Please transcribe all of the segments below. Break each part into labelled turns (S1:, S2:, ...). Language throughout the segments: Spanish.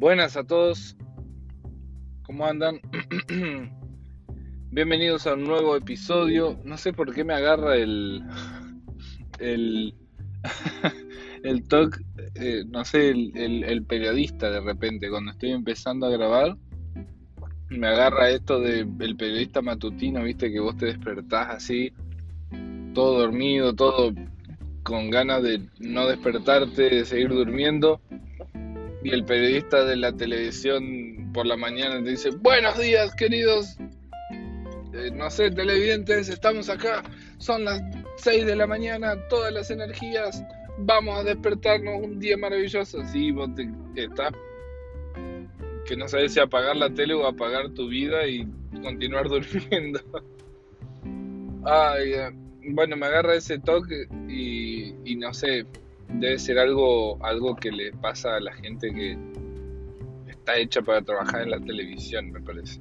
S1: Buenas a todos, ¿cómo andan? Bienvenidos a un nuevo episodio. No sé por qué me agarra el. el. el talk, eh, no sé, el, periodista de repente, cuando estoy empezando a grabar, me agarra esto del periodista matutino, viste, que vos te despertás así, todo dormido, todo con ganas de no despertarte, de seguir durmiendo. Y el periodista de la televisión por la mañana te dice, buenos días queridos, eh, no sé, televidentes, estamos acá, son las 6 de la mañana, todas las energías, vamos a despertarnos un día maravilloso. Sí, vos te, estás que no sabes si apagar la tele o apagar tu vida y continuar durmiendo. Ay, eh, bueno, me agarra ese toque y, no sé, debe ser algo, algo que le pasa a la gente que está hecha para trabajar en la televisión, me parece.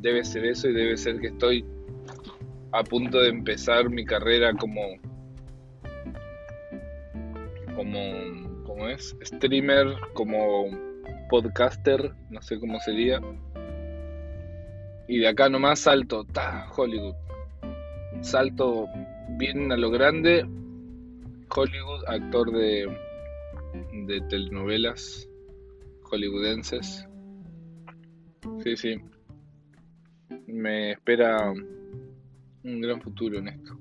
S1: Debe ser eso y debe ser que estoy a punto de empezar mi carrera como como es streamer, como podcaster, no sé cómo sería. Y de acá nomás salto, ta, Hollywood. Salto bien a lo grande. Hollywood, actor de, de telenovelas hollywoodenses. Sí, sí. Me espera un gran futuro en esto.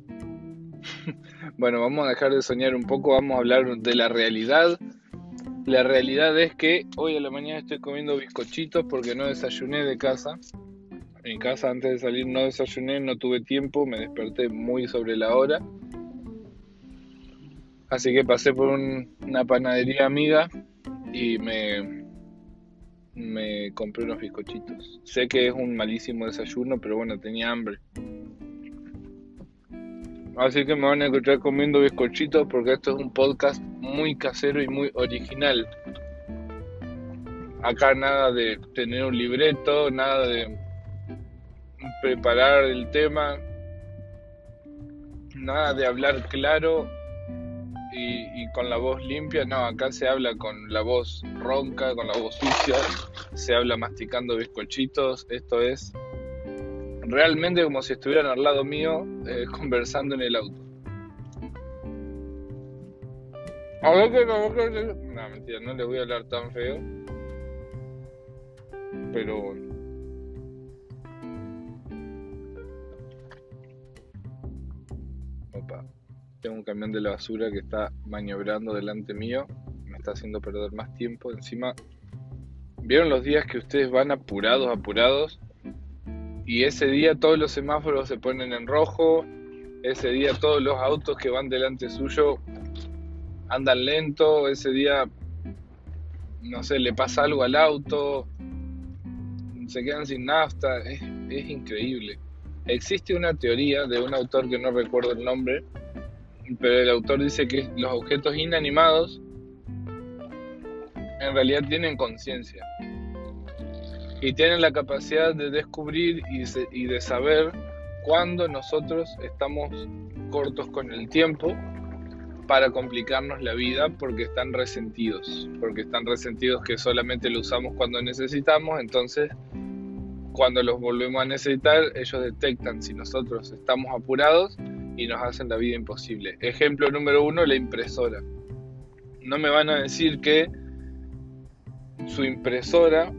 S1: bueno, vamos a dejar de soñar un poco, vamos a hablar de la realidad. La realidad es que hoy a la mañana estoy comiendo bizcochitos porque no desayuné de casa en casa antes de salir no desayuné, no tuve tiempo, me desperté muy sobre la hora. Así que pasé por una panadería amiga y me, me compré unos bizcochitos. Sé que es un malísimo desayuno, pero bueno, tenía hambre. Así que me van a encontrar comiendo bizcochitos porque esto es un podcast muy casero y muy original. Acá nada de tener un libreto, nada de preparar el tema, nada de hablar claro y, con la voz limpia, no, acá se habla con la voz ronca, con la voz sucia, se habla masticando bizcochitos, esto es realmente como si estuvieran al lado mío eh, conversando en el auto. A ver que no, no, mentira, no le voy a hablar tan feo. Pero Tengo un camión de la basura que está maniobrando delante mío. Me está haciendo perder más tiempo. Encima, ¿vieron los días que ustedes van apurados, apurados? Y ese día todos los semáforos se ponen en rojo. Ese día todos los autos que van delante suyo andan lento. Ese día, no sé, le pasa algo al auto. Se quedan sin nafta. Es, es increíble. Existe una teoría de un autor que no recuerdo el nombre, pero el autor dice que los objetos inanimados en realidad tienen conciencia y tienen la capacidad de descubrir y de saber cuándo nosotros estamos cortos con el tiempo para complicarnos la vida porque están resentidos, porque están resentidos que solamente lo usamos cuando necesitamos, entonces cuando los volvemos a necesitar, ellos detectan si nosotros estamos apurados y nos hacen la vida imposible. Ejemplo número uno, la impresora. No me van a decir que su impresora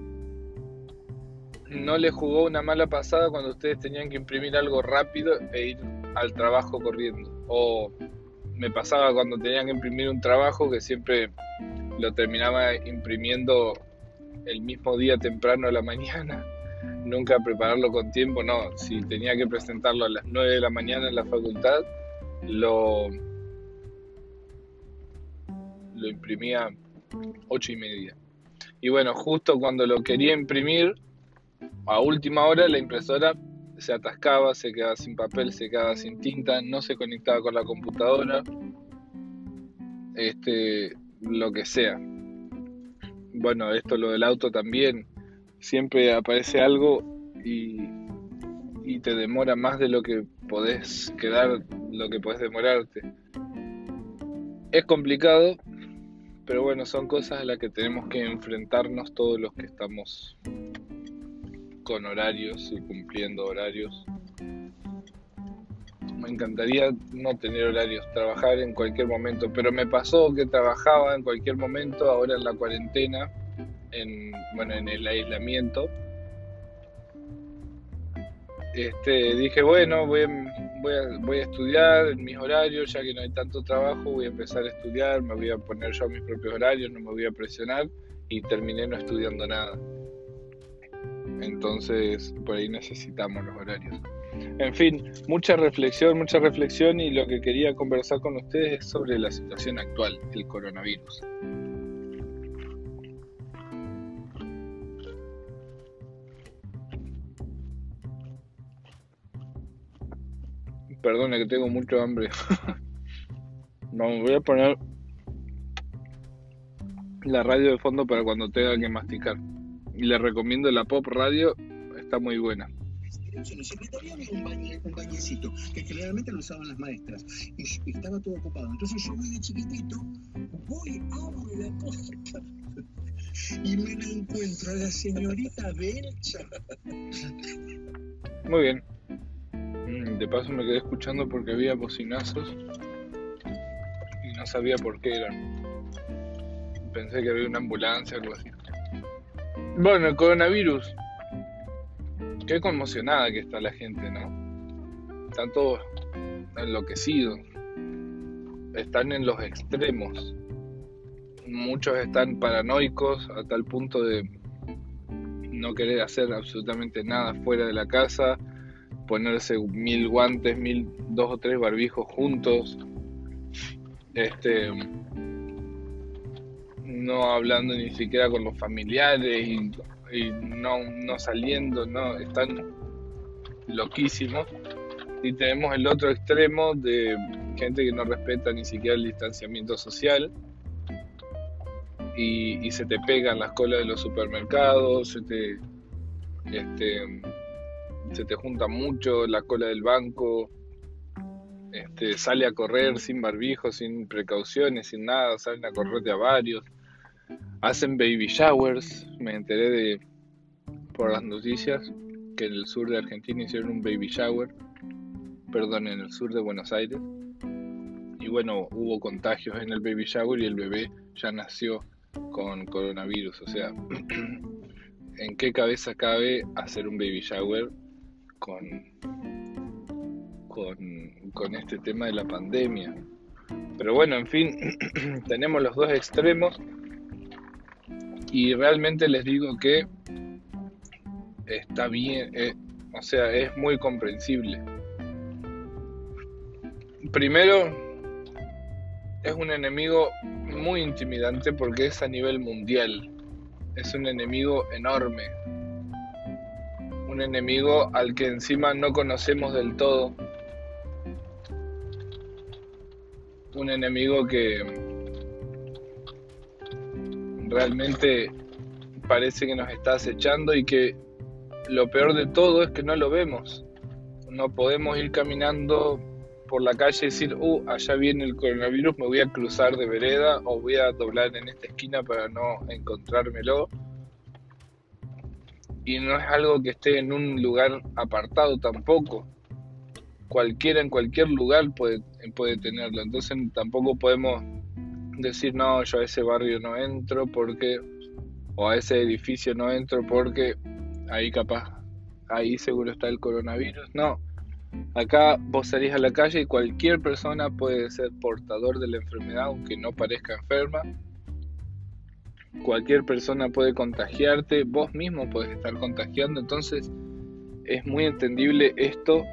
S1: no le jugó una mala pasada cuando ustedes tenían que imprimir algo rápido e ir al trabajo corriendo. O me pasaba cuando tenían que imprimir un trabajo que siempre lo terminaba imprimiendo el mismo día temprano a la mañana nunca prepararlo con tiempo, no, si tenía que presentarlo a las 9 de la mañana en la facultad, lo, lo imprimía 8 y media. Y bueno, justo cuando lo quería imprimir, a última hora la impresora se atascaba, se quedaba sin papel, se quedaba sin tinta, no se conectaba con la computadora, este, lo que sea. Bueno, esto lo del auto también, siempre aparece algo y, te demora más de lo que podés quedar, lo que podés demorarte. Es complicado, Pero bueno, son cosas a las que tenemos que enfrentarnos todos los que estamos con horarios y cumpliendo horarios. Me encantaría no tener horarios, trabajar en cualquier momento, pero me pasó que trabajaba en cualquier momento, ahora en la cuarentena, en, bueno, en el aislamiento. Este, dije, bueno, voy voy, a, voy a estudiar en mis horarios, ya que no hay tanto trabajo, voy a empezar a estudiar, me voy a poner yo mis propios horarios, no me voy a presionar y terminé no estudiando nada. Entonces, por ahí necesitamos los horarios. En fin, mucha reflexión, mucha reflexión y lo que quería conversar con ustedes es sobre la situación actual, el coronavirus. Perdone que tengo mucho hambre. Vamos, voy a poner la radio de fondo para cuando tenga que masticar. Y le recomiendo la pop radio, está muy buena.
S2: En la secretaría había un, bañe, un bañecito que generalmente lo usaban las maestras y, estaba todo ocupado. Entonces yo voy de chiquitito, voy, abro la puerta y me la encuentro a la señorita Belcha.
S1: Muy bien. De paso me quedé escuchando porque había bocinazos y no sabía por qué eran. Pensé que había una ambulancia o algo así. Bueno, el coronavirus. Qué conmocionada que está la gente, ¿no? Están todos enloquecidos. Están en los extremos. Muchos están paranoicos a tal punto de no querer hacer absolutamente nada fuera de la casa, ponerse mil guantes, mil, dos o tres barbijos juntos. Este no hablando ni siquiera con los familiares y, no, no saliendo, no, están loquísimos. Y tenemos el otro extremo de gente que no respeta ni siquiera el distanciamiento social y, se te pegan las colas de los supermercados, se te, este, se te junta mucho la cola del banco, este, sale a correr sin barbijo, sin precauciones, sin nada, salen a correr de a varios hacen baby showers. Me enteré de por las noticias que en el sur de Argentina hicieron un baby shower, perdón, en el sur de Buenos Aires. Y bueno, hubo contagios en el baby shower y el bebé ya nació con coronavirus. O sea, ¿en qué cabeza cabe hacer un baby shower con, con, este tema de la pandemia? Pero bueno, en fin, tenemos los dos extremos y realmente les digo que está bien, eh, o sea, es muy comprensible. Primero, es un enemigo muy intimidante porque es a nivel mundial. Es un enemigo enorme. Un enemigo al que encima no conocemos del todo. Un enemigo que realmente parece que nos está acechando y que lo peor de todo es que no lo vemos. No podemos ir caminando por la calle y decir, uh, allá viene el coronavirus, me voy a cruzar de vereda o voy a doblar en esta esquina para no encontrármelo. Y no es algo que esté en un lugar apartado tampoco. Cualquiera en cualquier lugar puede, puede tenerlo. Entonces tampoco podemos decir, no, yo a ese barrio no entro porque, o a ese edificio no entro porque ahí capaz, ahí seguro está el coronavirus. No, acá vos salís a la calle y cualquier persona puede ser portador de la enfermedad aunque no parezca enferma. Cualquier persona puede contagiarte, vos mismo puedes estar contagiando, entonces es muy entendible esto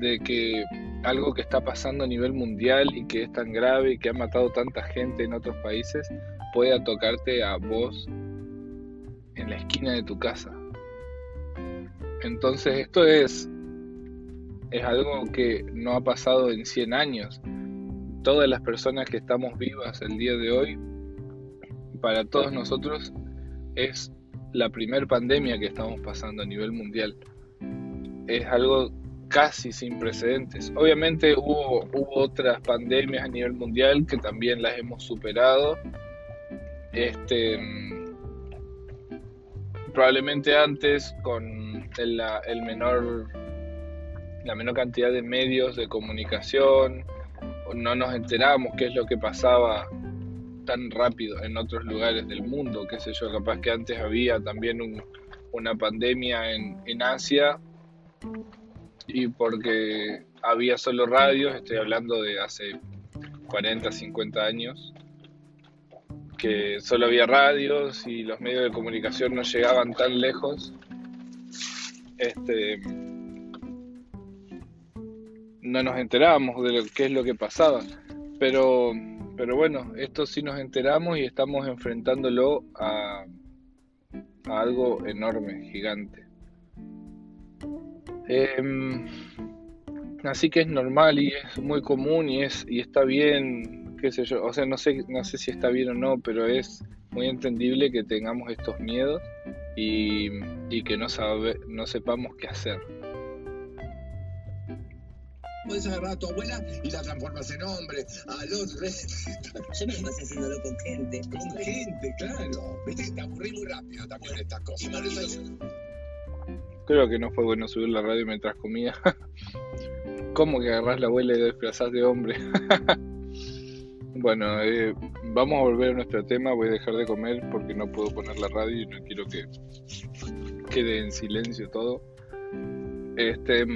S1: de que algo que está pasando a nivel mundial y que es tan grave y que ha matado tanta gente en otros países pueda tocarte a vos en la esquina de tu casa. Entonces esto es, es algo que no ha pasado en 100 años. Todas las personas que estamos vivas el día de hoy, para todos nosotros es la primer pandemia que estamos pasando a nivel mundial. Es algo casi sin precedentes. Obviamente hubo, hubo otras pandemias a nivel mundial que también las hemos superado Este, probablemente antes con el, el menor, la menor cantidad de medios de comunicación, no nos enteramos qué es lo que pasaba tan rápido en otros lugares del mundo, qué sé yo, capaz que antes había también una pandemia en, en Asia y porque había solo radios, estoy hablando de hace 40, 50 años, que solo había radios y los medios de comunicación no llegaban tan lejos. Este, no nos enterábamos de lo, qué es lo que pasaba. Pero, pero bueno, esto sí nos enteramos y estamos enfrentándolo a, algo enorme, gigante. Em, así que es normal y es muy común y es y está bien, qué sé yo, o sea, no sé, no sé si está bien o no, pero es muy entendible que tengamos estos miedos y, y que no, sabe, no sepamos qué hacer.
S2: Puedes agarrar a tu abuela y la transformas en hombre, al otro.
S3: Yo me pasé haciéndolo con gente.
S2: Con gente, claro. Viste que te aburrí muy rápido también estas cosas.
S1: Creo que no fue bueno subir la radio mientras comía. ¿Cómo que agarrás la abuela y desplazás de hombre? bueno, eh, vamos a volver a nuestro tema. Voy a dejar de comer porque no puedo poner la radio y no quiero que quede en silencio todo. Este.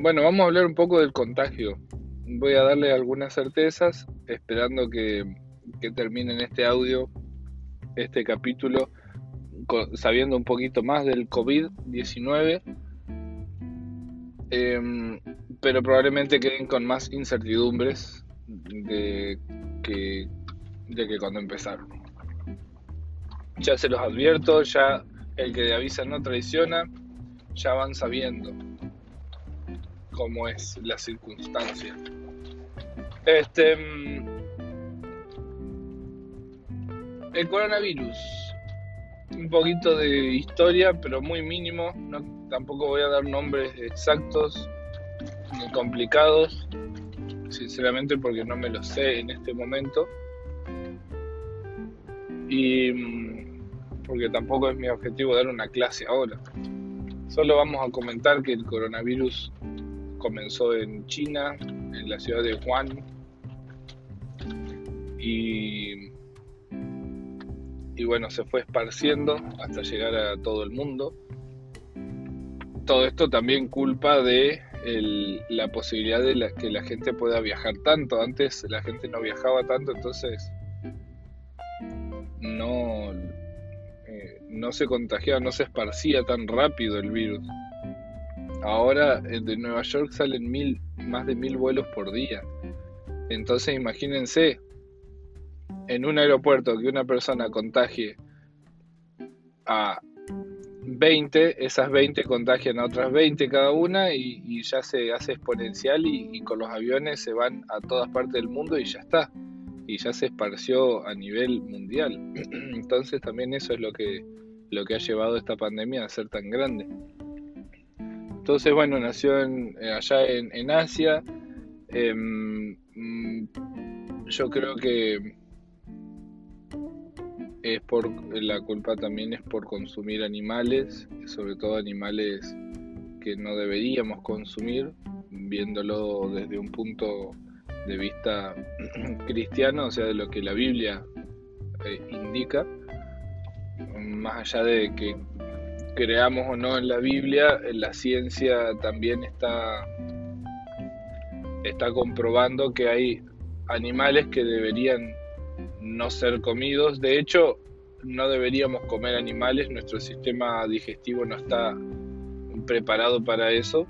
S1: Bueno, vamos a hablar un poco del contagio. Voy a darle algunas certezas, esperando que, que termine este audio, este capítulo sabiendo un poquito más del COVID-19, em, pero probablemente queden con más incertidumbres de que, de que cuando empezaron. Ya se los advierto, ya el que avisa no traiciona, ya van sabiendo cómo es la circunstancia. Este, em, el coronavirus un poquito de historia, pero muy mínimo. No, tampoco voy a dar nombres exactos ni complicados, sinceramente porque no me lo sé en este momento. Y mm, porque tampoco es mi objetivo dar una clase ahora. Solo vamos a comentar que el coronavirus comenzó en China, en la ciudad de Wuhan, y bueno, se fue esparciendo hasta llegar a todo el mundo. Todo esto también culpa de la posibilidad de que la gente pueda viajar tanto. Antes la gente no viajaba tanto, entonces no, eh, no se contagiaba, no se esparcía tan rápido el virus. Ahora eh, de Nueva York salen mil, más de mil vuelos por día. Entonces imagínense, en un aeropuerto que una persona contagie a 20, esas 20 contagian a otras 20 cada una y, ya se hace exponencial y, con los aviones se van a todas partes del mundo y ya está. Y ya se esparció a nivel mundial. Entonces también eso es lo que, lo que ha llevado esta pandemia a ser tan grande. Entonces, bueno, nació en, allá en, Asia. Em, yo creo que es por la culpa también es por consumir animales, sobre todo animales que no deberíamos consumir, viéndolo desde un punto de vista cristiano, o sea, de lo que la Biblia eh, indica, más allá de que creamos o no en la Biblia, la ciencia también está está comprobando que hay animales que deberían no ser comidos. De hecho, no deberíamos comer animales, nuestro sistema digestivo no está preparado para eso.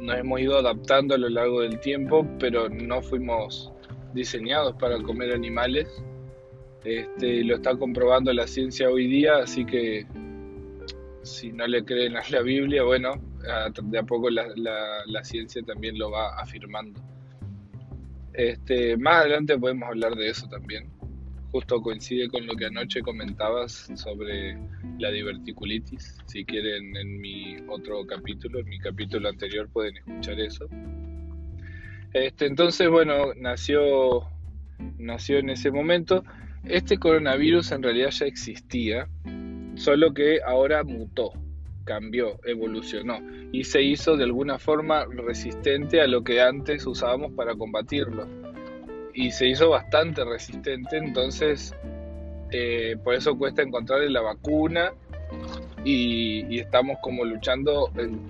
S1: Nos hemos ido adaptando a lo largo del tiempo, pero no fuimos diseñados para comer animales. Este, lo está comprobando la ciencia hoy día, así que si no le creen a la Biblia, bueno, de a poco la, ciencia también lo va afirmando. Este, más adelante podemos hablar de eso también justo coincide con lo que anoche comentabas sobre la diverticulitis. Si quieren en mi otro capítulo, en mi capítulo anterior pueden escuchar eso. Este, entonces, bueno, nació nació en ese momento. Este coronavirus en realidad ya existía, solo que ahora mutó, cambió, evolucionó y se hizo de alguna forma resistente a lo que antes usábamos para combatirlo. Y se hizo bastante resistente, entonces eh, por eso cuesta encontrarle la vacuna y, estamos como luchando en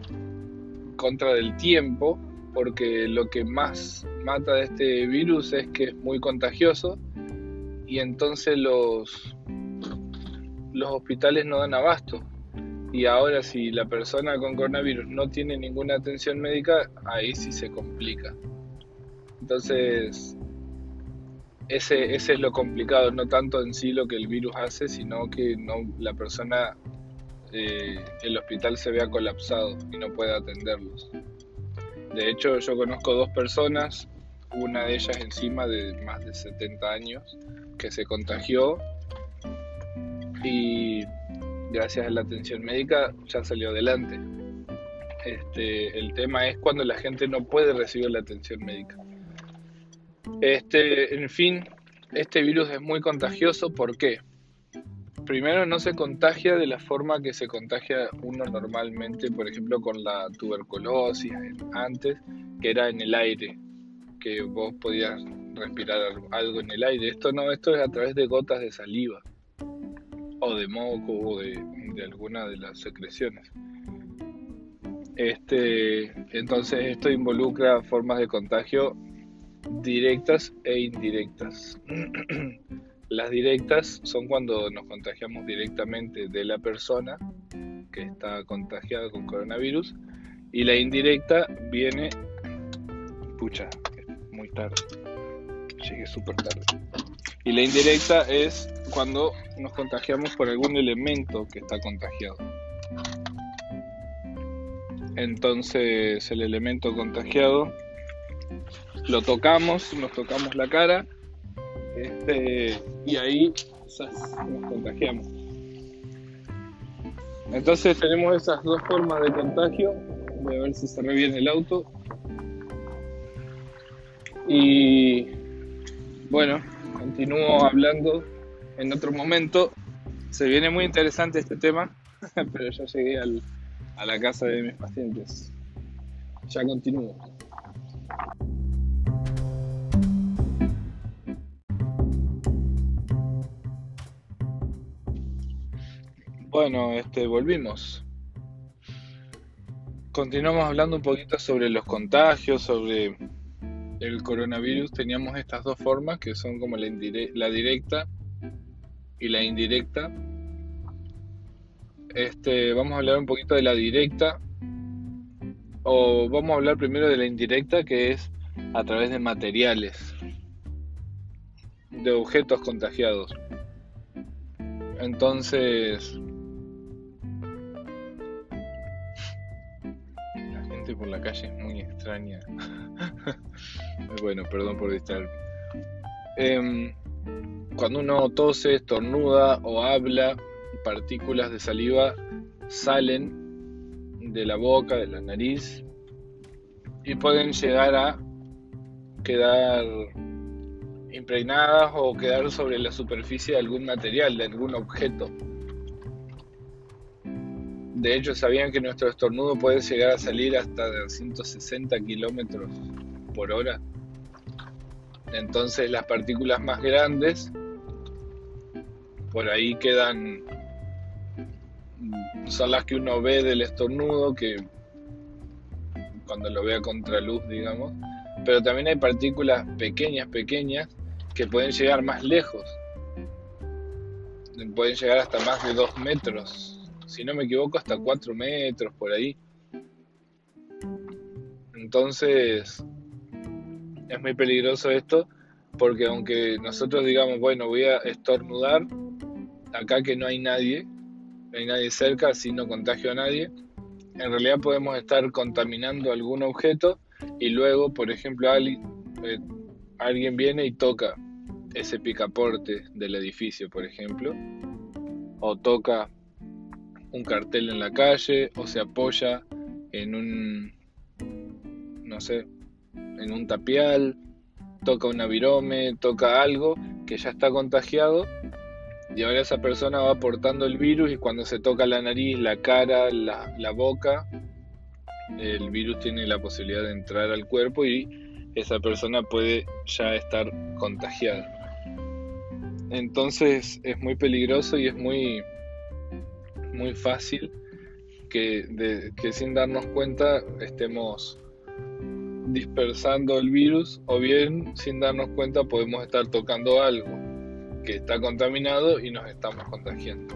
S1: contra del tiempo, porque lo que más mata de este virus es que es muy contagioso y entonces los, los hospitales no dan abasto. Y ahora si la persona con coronavirus no tiene ninguna atención médica, ahí sí se complica. Entonces, ese, ese es lo complicado, no tanto en sí lo que el virus hace, sino que no, la persona, eh, el hospital se vea colapsado y no puede atenderlos. De hecho, yo conozco dos personas, una de ellas encima de más de 70 años, que se contagió y gracias a la atención médica ya salió adelante. Este, el tema es cuando la gente no puede recibir la atención médica. Este, en fin, este virus es muy contagioso. ¿Por qué? Primero, no se contagia de la forma que se contagia uno normalmente, por ejemplo, con la tuberculosis antes, que era en el aire, que vos podías respirar algo en el aire. Esto no, esto es a través de gotas de saliva, o de moco, o de, alguna de las secreciones. Este, entonces esto involucra formas de contagio directas e indirectas. Las directas son cuando nos contagiamos directamente de la persona que está contagiada con coronavirus y la indirecta viene, pucha, muy tarde, llegué súper tarde. Y la indirecta es cuando nos contagiamos por algún elemento que está contagiado. Entonces el elemento contagiado lo tocamos, nos tocamos la cara este, y ahí nos contagiamos. Entonces tenemos esas dos formas de contagio. Voy a ver si se reviene el auto. Y bueno, continúo hablando en otro momento. Se viene muy interesante este tema, pero ya llegué a la casa de mis pacientes. Ya continúo. Bueno, este, volvimos. Continuamos hablando un poquito sobre los contagios, sobre el coronavirus. Teníamos estas dos formas que son como la, la directa y la indirecta. Este, vamos a hablar un poquito de la directa. O vamos a hablar primero de la indirecta, que es a través de materiales, de objetos contagiados. Entonces, por la calle es muy extraña. bueno, perdón por distraerme. Em, cuando uno tose, estornuda o habla, partículas de saliva salen de la boca, de la nariz y pueden llegar a quedar impregnadas o quedar sobre la superficie de algún material, de algún objeto. De hecho, sabían que nuestro estornudo puede llegar a salir hasta 160 kilómetros por hora. Entonces, las partículas más grandes por ahí quedan. Son las que uno ve del estornudo, que cuando lo ve a contraluz, digamos. Pero también hay partículas pequeñas, pequeñas, que pueden llegar más lejos. Pueden llegar hasta más de 2 metros si no me equivoco, hasta 4 metros por ahí. Entonces, es muy peligroso esto, porque aunque nosotros digamos, bueno, voy a estornudar, acá que no hay nadie, no hay nadie cerca, así no contagio a nadie, en realidad podemos estar contaminando algún objeto y luego, por ejemplo, alguien, eh, alguien viene y toca ese picaporte del edificio, por ejemplo, o toca un cartel en la calle o se apoya en un, no sé, en un tapial toca una virome, toca algo que ya está contagiado y ahora esa persona va portando el virus y cuando se toca la nariz, la cara, la, la boca, el virus tiene la posibilidad de entrar al cuerpo y esa persona puede ya estar contagiada. Entonces es muy peligroso y es muy, muy fácil que, sin darnos cuenta estemos dispersando el virus o bien sin darnos cuenta podemos estar tocando algo que está contaminado y nos estamos contagiando.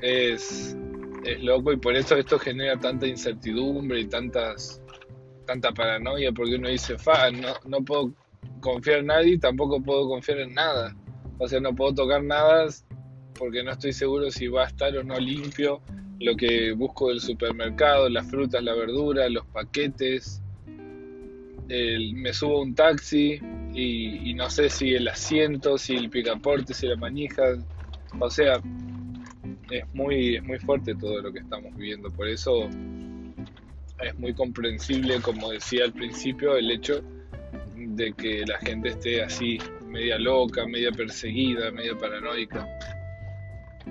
S1: Es, es loco y por eso esto genera tanta incertidumbre y tantas, tanta paranoia porque uno dice, fa, no, no puedo confiar en nadie, tampoco puedo confiar en nada. O sea, no puedo tocar nada porque no estoy seguro si va a estar o no limpio lo que busco del supermercado, las frutas, la verdura, los paquetes, me subo a un taxi y, no sé si el asiento, si el picaporte, si la manija, o sea, es muy, es muy fuerte todo lo que estamos viviendo, por eso es muy comprensible, como decía al principio, el hecho de que la gente esté así, media loca, media perseguida, media paranoica.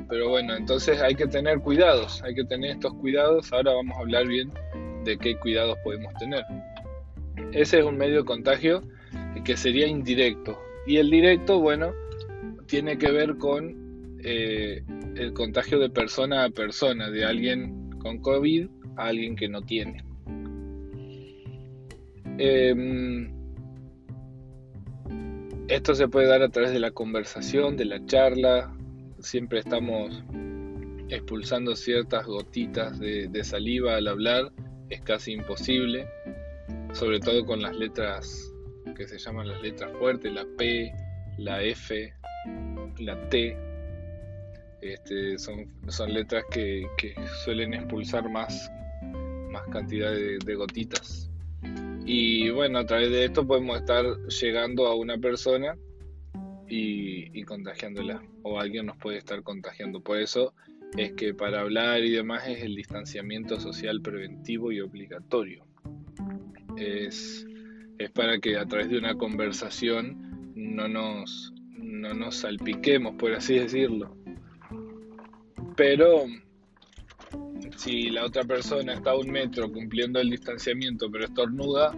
S1: Pero bueno, entonces hay que tener cuidados, hay que tener estos cuidados. Ahora vamos a hablar bien de qué cuidados podemos tener. Ese es un medio de contagio que sería indirecto. Y el directo, bueno, tiene que ver con eh, el contagio de persona a persona, de alguien con COVID a alguien que no tiene. Em, esto se puede dar a través de la conversación, de la charla. Siempre estamos expulsando ciertas gotitas de saliva al hablar. Es casi imposible sobre todo con las letras que se llaman las letras fuertes, la P, la F, la T. Este, son, son letras que, suelen expulsar más, más cantidad de, gotitas. Y bueno, a través de esto podemos estar llegando a una persona y, contagiándola. O alguien nos puede estar contagiando. Por eso es que para hablar y demás es el distanciamiento social preventivo y obligatorio es, para que a través de una conversación no nos, no nos salpiquemos, por así decirlo. Pero si la otra persona está a un metro cumpliendo el distanciamiento pero estornuda,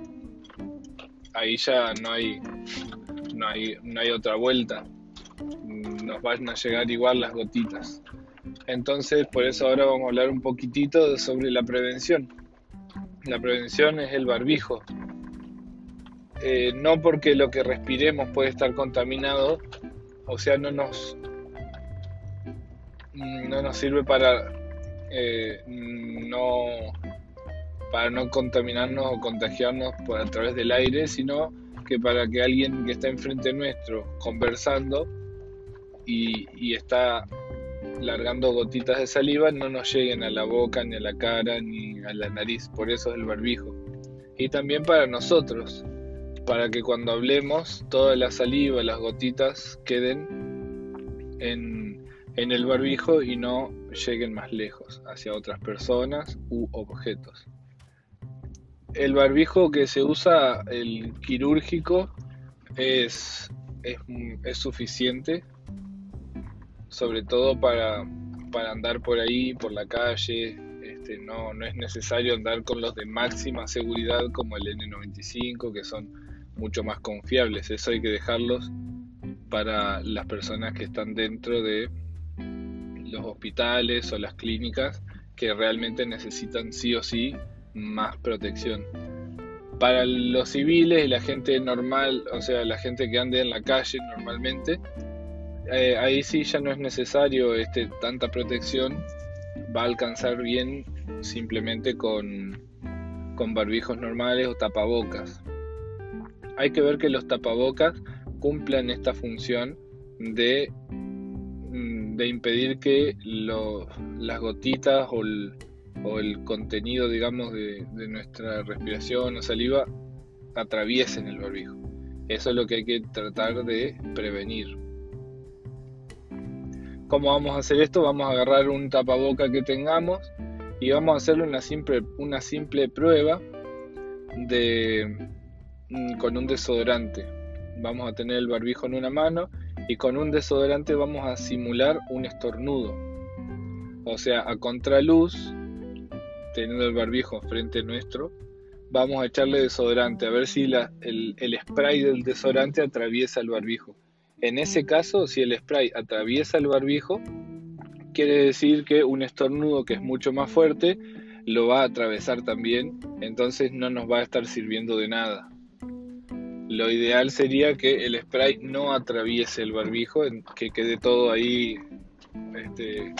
S1: ahí ya no hay, no hay, no hay otra vuelta. Nos van a llegar igual las gotitas. Entonces, por eso ahora vamos a hablar un poquitito sobre la prevención. La prevención es el barbijo. Eh, no porque lo que respiremos puede estar contaminado, o sea, no nos, no nos sirve para eh, no para no contaminarnos o contagiarnos por a través del aire, sino que para que alguien que está enfrente nuestro conversando y, está largando gotitas de saliva no nos lleguen a la boca, ni a la cara, ni a la nariz. Por eso es el barbijo. Y también para nosotros, para que cuando hablemos toda la saliva, las gotitas queden en, en el barbijo y no lleguen más lejos hacia otras personas u objetos. El barbijo que se usa, el quirúrgico, es, es, suficiente sobre todo para, andar por ahí, por la calle. Este, no, no es necesario andar con los de máxima seguridad como el N95, que son mucho más confiables. Eso hay que dejarlos para las personas que están dentro de los hospitales o las clínicas que realmente necesitan sí o sí más protección. Para los civiles y la gente normal, o sea, la gente que ande en la calle normalmente, eh, ahí sí ya no es necesario este, tanta protección, va a alcanzar bien simplemente con, con barbijos normales o tapabocas. Hay que ver que los tapabocas cumplan esta función de, mm, de impedir que las gotitas o el, o el, contenido, digamos, de, nuestra respiración o saliva atraviesen el barbijo. Eso es lo que hay que tratar de prevenir. ¿Cómo vamos a hacer esto? Vamos a agarrar un tapaboca que tengamos y vamos a hacerle una simple, una simple prueba de, mm, con un desodorante. Vamos a tener el barbijo en una mano y con un desodorante vamos a simular un estornudo. O sea, a contraluz, teniendo el barbijo frente nuestro, vamos a echarle desodorante, a ver si el, el spray del desodorante atraviesa el barbijo. En ese caso, si el spray atraviesa el barbijo, quiere decir que un estornudo que es mucho más fuerte lo va a atravesar también, entonces no nos va a estar sirviendo de nada. Lo ideal sería que el spray no atraviese el barbijo, que quede todo ahí este,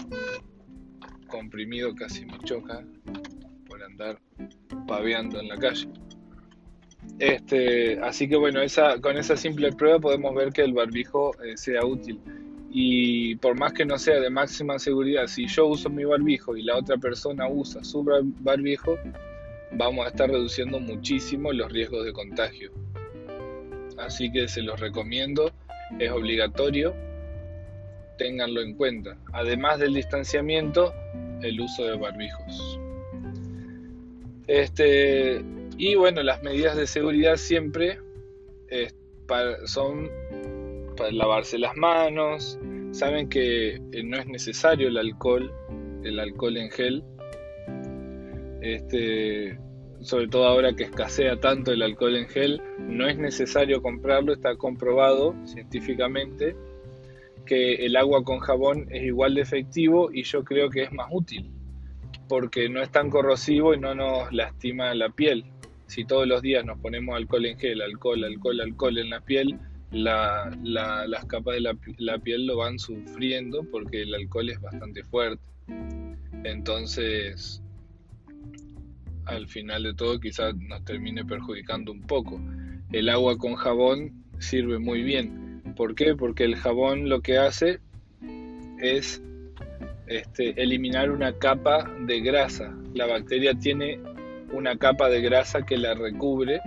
S1: comprimido, casi me choca por andar paveando en la calle. Este, así que bueno, con esa simple prueba podemos ver que el barbijo eh, sea útil. Y por más que no sea de máxima seguridad, si yo uso mi barbijo y la otra persona usa su barbijo, vamos a estar reduciendo muchísimo los riesgos de contagio. Así que se los recomiendo, es obligatorio, ténganlo en cuenta. Además del distanciamiento, el uso de barbijos. Este, y bueno, las medidas de seguridad siempre son para lavarse las manos. Saben que eh, no es necesario el alcohol, el alcohol en gel. Este, sobre todo ahora que escasea tanto el alcohol en gel, no es necesario comprarlo, está comprobado científicamente que el agua con jabón es igual de efectivo y yo creo que es más útil porque no es tan corrosivo y no nos lastima la piel. Si todos los días nos ponemos alcohol en gel, alcohol, alcohol, alcohol en la piel, las capas de la, piel lo van sufriendo porque el alcohol es bastante fuerte. Entonces, al final de todo quizás nos termine perjudicando un poco. El agua con jabón sirve muy bien. ¿Por qué? Porque el jabón lo que hace es este, eliminar una capa de grasa. La bacteria tiene una capa de grasa que la recubre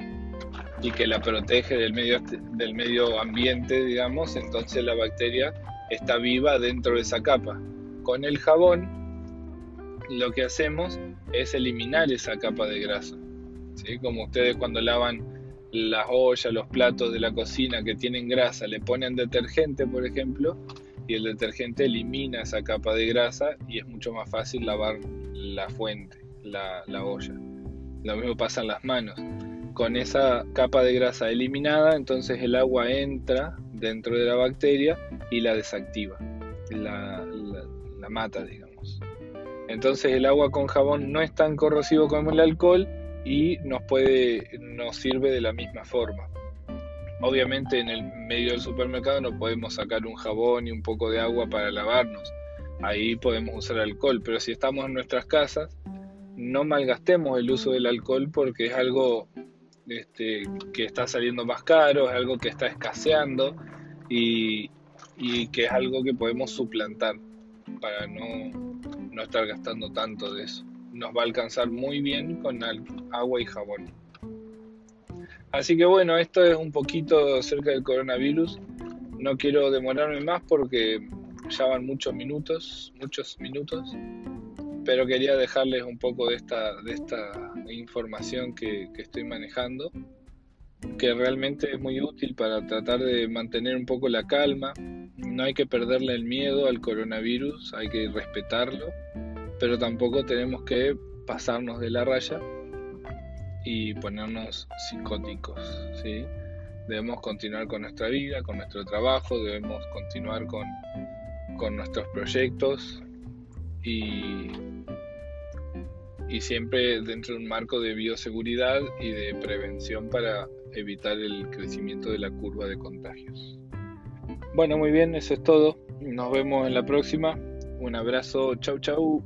S1: y que la protege del medio, del medio ambiente, digamos, entonces la bacteria está viva dentro de esa capa. Con el jabón lo que hacemos es eliminar esa capa de grasa. ¿sí? Como ustedes cuando lavan las ollas, los platos de la cocina que tienen grasa, le ponen detergente, por ejemplo, y el detergente elimina esa capa de grasa y es mucho más fácil lavar la fuente, la, la olla. Lo mismo pasa en las manos con esa capa de grasa eliminada, entonces el agua entra dentro de la bacteria y la desactiva, la, mata, digamos. Entonces el agua con jabón no es tan corrosivo como el alcohol y nos puede, nos sirve de la misma forma. Obviamente en el medio del supermercado no podemos sacar un jabón y un poco de agua para lavarnos. Ahí podemos usar alcohol, pero si estamos en nuestras casas, no malgastemos el uso del alcohol porque es algo este, que está saliendo más caro, es algo que está escaseando y, que es algo que podemos suplantar para no, no estar gastando tanto de eso. Nos va a alcanzar muy bien con agua y jabón. Así que bueno, esto es un poquito acerca del coronavirus. No quiero demorarme más porque ya van muchos minutos, muchos minutos pero quería dejarles un poco de esta, de esta información que, estoy manejando, que realmente es muy útil para tratar de mantener un poco la calma. No hay que perderle el miedo al coronavirus, hay que respetarlo, pero tampoco tenemos que pasarnos de la raya y ponernos psicóticos. ¿sí? Debemos continuar con nuestra vida, con nuestro trabajo, debemos continuar con, con nuestros proyectos y y siempre dentro de un marco de bioseguridad y de prevención para evitar el crecimiento de la curva de contagios. Bueno, muy bien, eso es todo. Nos vemos en la próxima. Un abrazo, chau chau.